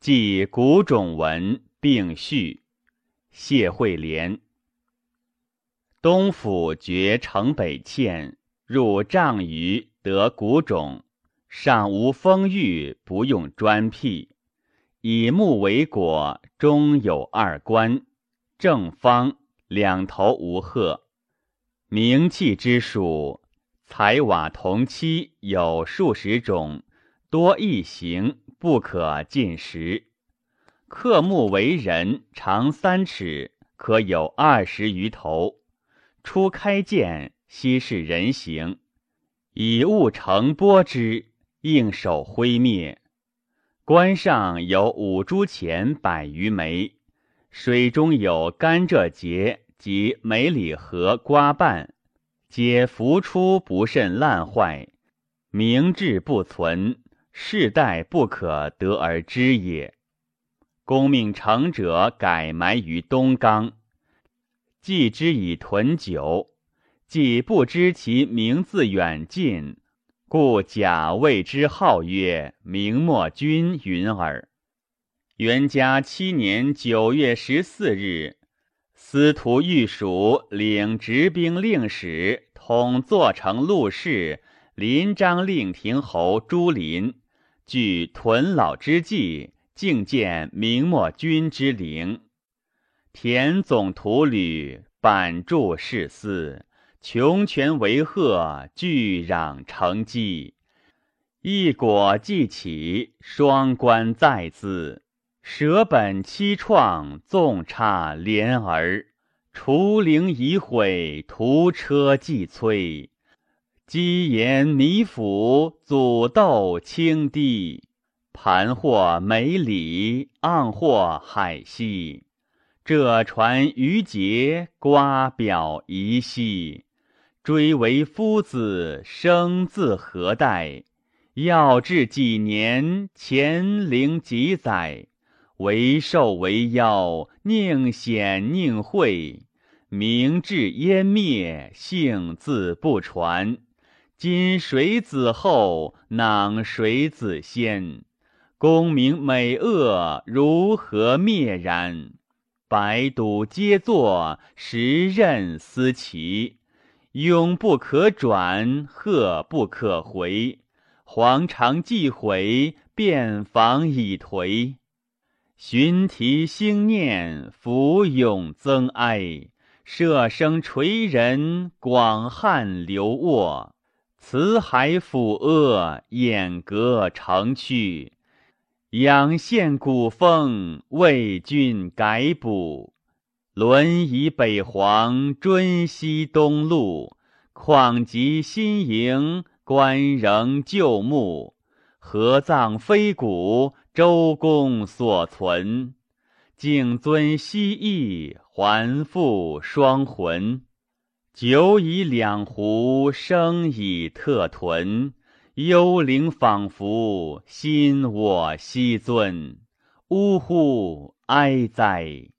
记古种文并序。谢惠莲。东府绝城北堑，入丈余得古种，上无封域，不用专辟。以木为果，中有二关，正方，两头无壑。名器之属，彩瓦铜漆有数十种，多异形，不可尽食。刻木为人，长三尺，可有二十余头。初开见，悉是人形，以物成波之，应手挥灭。关上有五铢钱百余枚，水中有甘蔗节及梅里核瓜瓣，皆浮出不甚烂坏，明志不存，世代不可得而知也。公命成者改埋于东冈。既之以屯久，既不知其名字远近，故假谓之号曰明末君云耳。元嘉七年九月十四日，司徒御署领执兵令史，统坐城陆氏临章令亭侯朱林，据屯老之际，觐见明末君之陵。田总图履，板柱士司，穷泉为壑，巨壤成基。一果既起，双关在兹。舍本七创，纵插连儿。除陵已毁，屠车既摧。积岩弥腐，祖斗清滴。盘或梅里，盎或海西。这传余节，瓜表遗兮。追为夫子，生自何代？要至几年，乾陵几载？为寿为夭，宁显宁晦？明志湮灭，姓自不传。今谁子后？囊谁子先？功名美恶，如何灭然？百赌皆作，时任思齐。永不可转，鹤不可回。黄肠既毁，便房已颓。寻题兴念，浮涌增哀。舍生垂人，广汉流卧。辞海抚阿，掩革成趣。仰羡古风，为君改补；轮移北黄，尊西东路。况及新营，官仍旧墓。合葬非古，周公所存。敬尊西翼，还复双魂。酒以两壶，生以特豚。幽灵仿佛，心我昔尊。呜呼哀哉！